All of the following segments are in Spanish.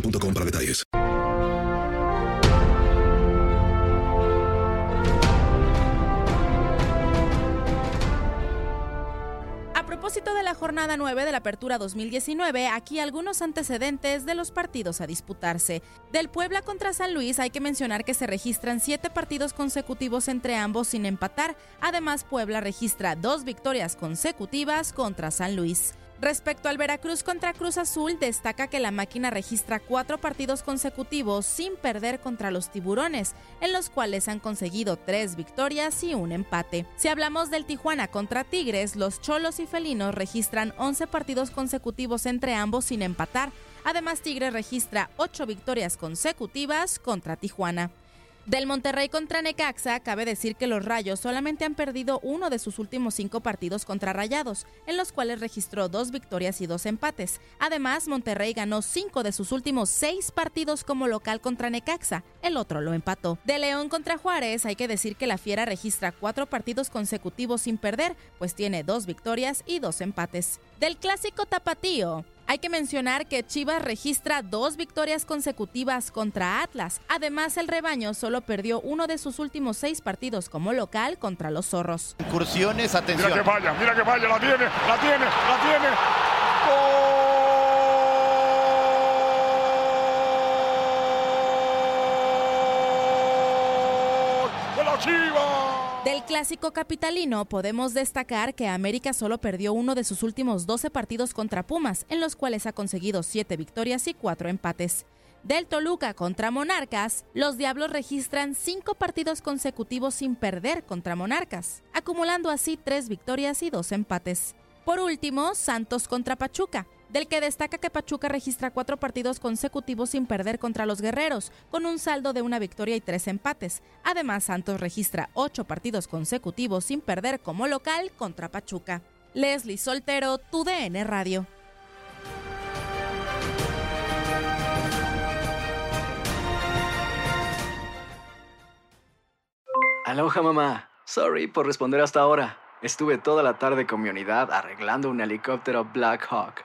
para detalles. A propósito de la jornada 9 de la Apertura 2019, aquí algunos antecedentes de los partidos a disputarse. Del Puebla contra San Luis hay que mencionar que se registran siete partidos consecutivos entre ambos sin empatar. Además, Puebla registra dos victorias consecutivas contra San Luis. Respecto al Veracruz contra Cruz Azul, destaca que la máquina registra cuatro partidos consecutivos sin perder contra los tiburones, en los cuales han conseguido tres victorias y un empate. Si hablamos del Tijuana contra Tigres, los Cholos y Felinos registran 11 partidos consecutivos entre ambos sin empatar. Además, Tigres registra ocho victorias consecutivas contra Tijuana. Del Monterrey contra Necaxa, cabe decir que los Rayos solamente han perdido uno de sus últimos cinco partidos contra Rayados, en los cuales registró dos victorias y dos empates. Además, Monterrey ganó cinco de sus últimos seis partidos como local contra Necaxa, el otro lo empató. De León contra Juárez, hay que decir que la Fiera registra cuatro partidos consecutivos sin perder, pues tiene dos victorias y dos empates. Del clásico tapatío, hay que mencionar que Chivas registra dos victorias consecutivas contra Atlas. Además, el rebaño solo perdió uno de sus últimos seis partidos como local contra los zorros. Incursiones, atención. Mira que vaya, mira que vaya, la tiene, la tiene, la tiene. ¡Gol! ¡De la Chivas! Del clásico capitalino podemos destacar que América solo perdió uno de sus últimos 12 partidos contra Pumas, en los cuales ha conseguido 7 victorias y 4 empates. Del Toluca contra Monarcas, los Diablos registran 5 partidos consecutivos sin perder contra Monarcas, acumulando así 3 victorias y 2 empates. Por último, Santos contra Pachuca, del que destaca que Pachuca registra cuatro partidos consecutivos sin perder contra los guerreros, con un saldo de una victoria y tres empates. Además, Santos registra ocho partidos consecutivos sin perder como local contra Pachuca. Leslie Soltero, tu DN Radio. Aloha mamá. Sorry por responder hasta ahora. Estuve toda la tarde con mi unidad arreglando un helicóptero Black Hawk.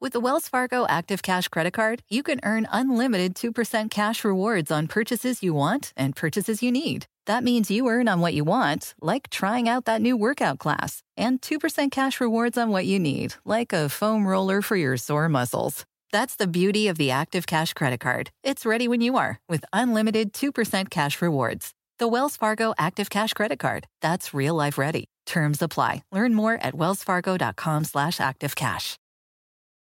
With the Wells Fargo Active Cash Credit Card, you can earn unlimited 2% cash rewards on purchases you want and purchases you need. That means you earn on what you want, like trying out that new workout class, and 2% cash rewards on what you need, like a foam roller for your sore muscles. That's the beauty of the Active Cash Credit Card. It's ready when you are with unlimited 2% cash rewards. The Wells Fargo Active Cash Credit Card. That's real life ready. Terms apply. Learn more at wellsfargo.com slash activecash.